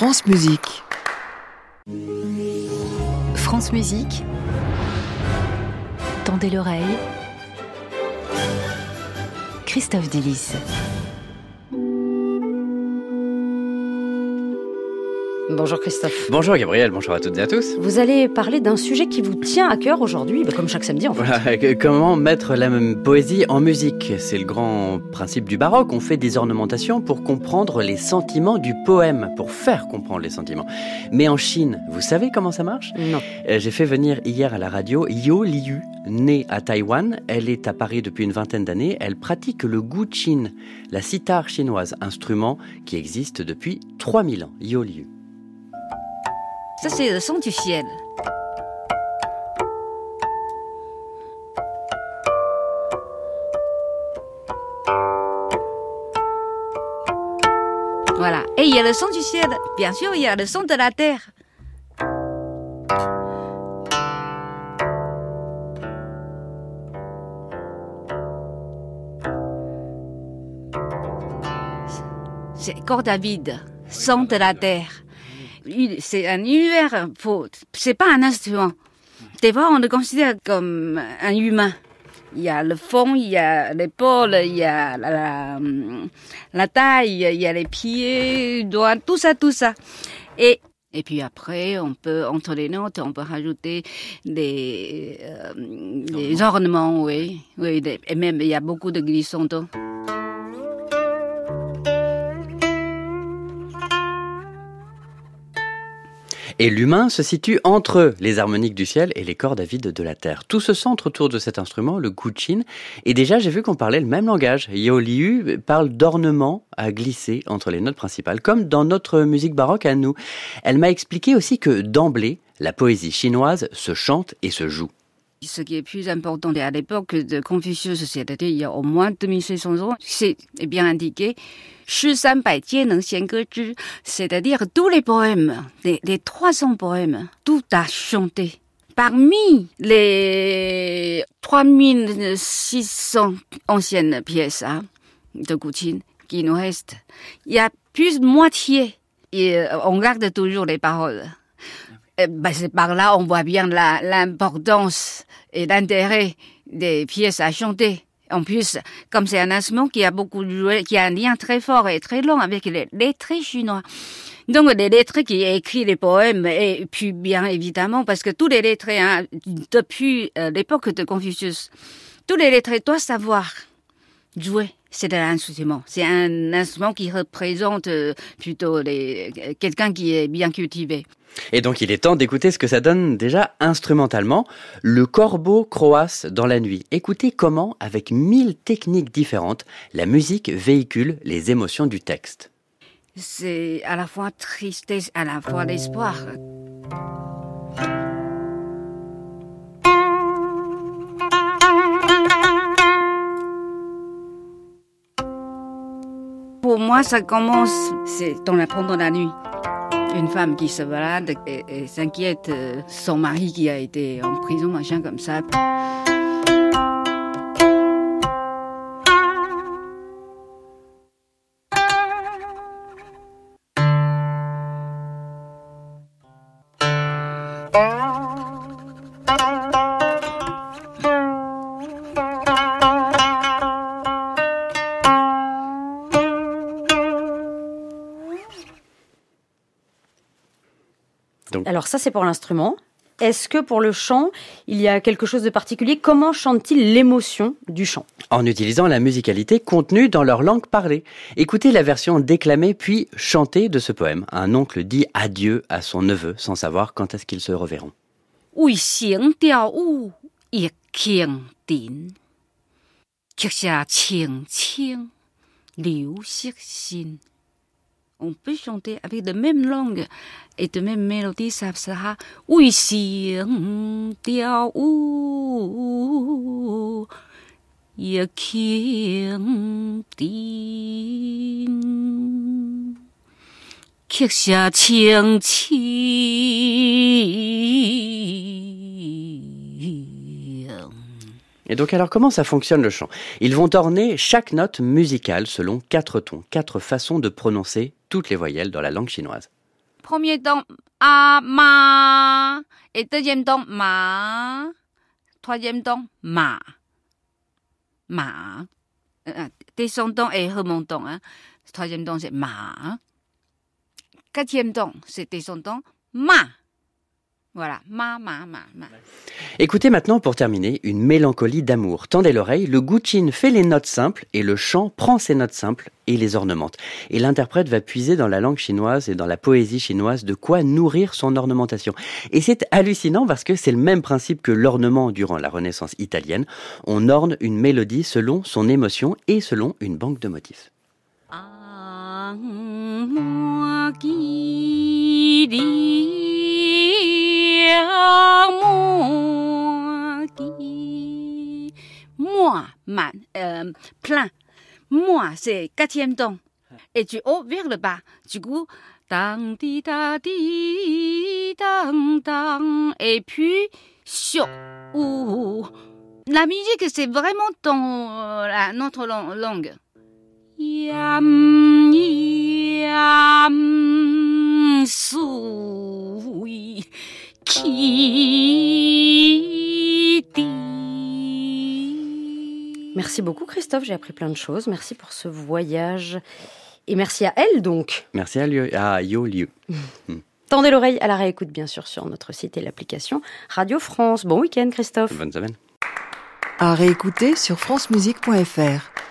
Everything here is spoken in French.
France Musique. France Musique. Tendez l'oreille. Christophe Delis. Bonjour Christophe. Bonjour Gabriel, bonjour à toutes et à tous. Vous allez parler d'un sujet qui vous tient à cœur aujourd'hui, bah, comme chaque samedi en fait. Voilà, comment mettre la même poésie en musique? C'est le grand principe du baroque. On fait des ornementations pour comprendre les sentiments du poème, pour faire comprendre les sentiments. Mais en Chine, vous savez comment ça marche? Non. Euh, J'ai fait venir hier à la radio Yo Liu, née à Taïwan. Elle est à Paris depuis une vingtaine d'années. Elle pratique le guqin, la sitar chinoise, instrument qui existe depuis 3000 ans. Yo Liu. Ça, c'est le son du ciel. Voilà. Et il y a le son du ciel. Bien sûr, il y a le son de la terre. C'est corps David, son de la terre. C'est un univers, c'est pas un instrument. Des fois, on le considère comme un humain. Il y a le fond, il y a l'épaule, il y a la, la, la taille, il y a les pieds, doigts, tout ça, tout ça. Et, et puis après, on peut, entre les notes, on peut rajouter des, euh, des ornements, oui. oui des- et même, il y a beaucoup de glissando. Et l'humain se situe entre les harmoniques du ciel et les cordes à vide de la terre. Tout se centre autour de cet instrument, le guqin. Et déjà, j'ai vu qu'on parlait le même langage. Yao Liu parle d'ornements à glisser entre les notes principales, comme dans notre musique baroque à nous. Elle m'a expliqué aussi que d'emblée, la poésie chinoise se chante et se joue. Ce qui est plus important, à l'époque de Confucius, c'est-à-dire il y a au moins 2600 ans, c'est eh bien indiqué, c'est-à-dire tous les poèmes, les, les 300 poèmes, tout a chanté parmi les 3600 anciennes pièces hein, de Goutine qui nous restent, il y a plus de moitié et euh, on garde toujours les paroles. Ben, c'est par là on voit bien l'importance et l'intérêt des pièces à chanter. En plus, comme c'est un instrument qui a beaucoup joué, qui a un lien très fort et très long avec les lettrés chinois. Donc, les lettrés qui écrit les poèmes, et puis bien évidemment, parce que tous les lettrés, hein, depuis euh, l'époque de Confucius, tous les lettrés doivent savoir jouer. C'est un instrument. C'est un instrument qui représente euh, plutôt les, quelqu'un qui est bien cultivé. Et donc, il est temps d'écouter ce que ça donne déjà instrumentalement. Le corbeau croasse dans la nuit. Écoutez comment, avec mille techniques différentes, la musique véhicule les émotions du texte. c'est à la fois tristesse, à la fois l'espoir. Moi, ça commence, c'est la, pendant la nuit. Une femme qui se balade et, s'inquiète, euh, son mari qui a été en prison, machin comme ça. Alors ça c'est pour l'instrument. Est-ce que pour le chant, il y a quelque chose de particulier? Comment chante-t-il l'émotion du chant? En utilisant la musicalité contenue dans leur langue parlée. Écoutez la version déclamée puis chantée de ce poème. Un oncle dit adieu à son neveu sans savoir quand est-ce qu'ils se reverront. On peut chanter avec de même langue et de même mélodie, ça sera 为行调舞亦倾တင်。曲下青 Et donc alors comment ça fonctionne le chant? Ils vont orner chaque note musicale selon quatre tons, quatre façons de prononcer toutes les voyelles dans la langue chinoise. premier ton a ma et deuxième ton ma, troisième ton ma, ma. Euh, descendant et remontant. Hein. Troisième ton c'est ma. Quatrième ton c'est descendant ma. Voilà, ma, ma, ma, ma. Écoutez maintenant pour terminer une mélancolie d'amour. Tendez l'oreille, le Guchin fait les notes simples et le chant prend ces notes simples et les ornemente. Et l'interprète va puiser dans la langue chinoise et dans la poésie chinoise de quoi nourrir son ornementation. Et c'est hallucinant parce que c'est le même principe que l'ornement durant la Renaissance italienne. On orne une mélodie selon son émotion et selon une banque de motifs. Ah, moi, man, euh, plein. Moi, c'est quatrième ton. Et tu haut vers le bas. Du coup, tang, di, ta, di, tang, tang. Et puis, sur. Ouh. La musique, c'est vraiment ton, euh, la, notre langue. Yam, yam, sui, Merci beaucoup Christophe, j'ai appris plein de choses. Merci pour ce voyage. Et merci à elle donc. Merci à, Liu, à Yo Liu. Tendez l'oreille à la réécoute bien sûr sur notre site et l'application Radio France. Bon week-end Christophe. Bonne semaine. À réécouter sur francemusique.fr.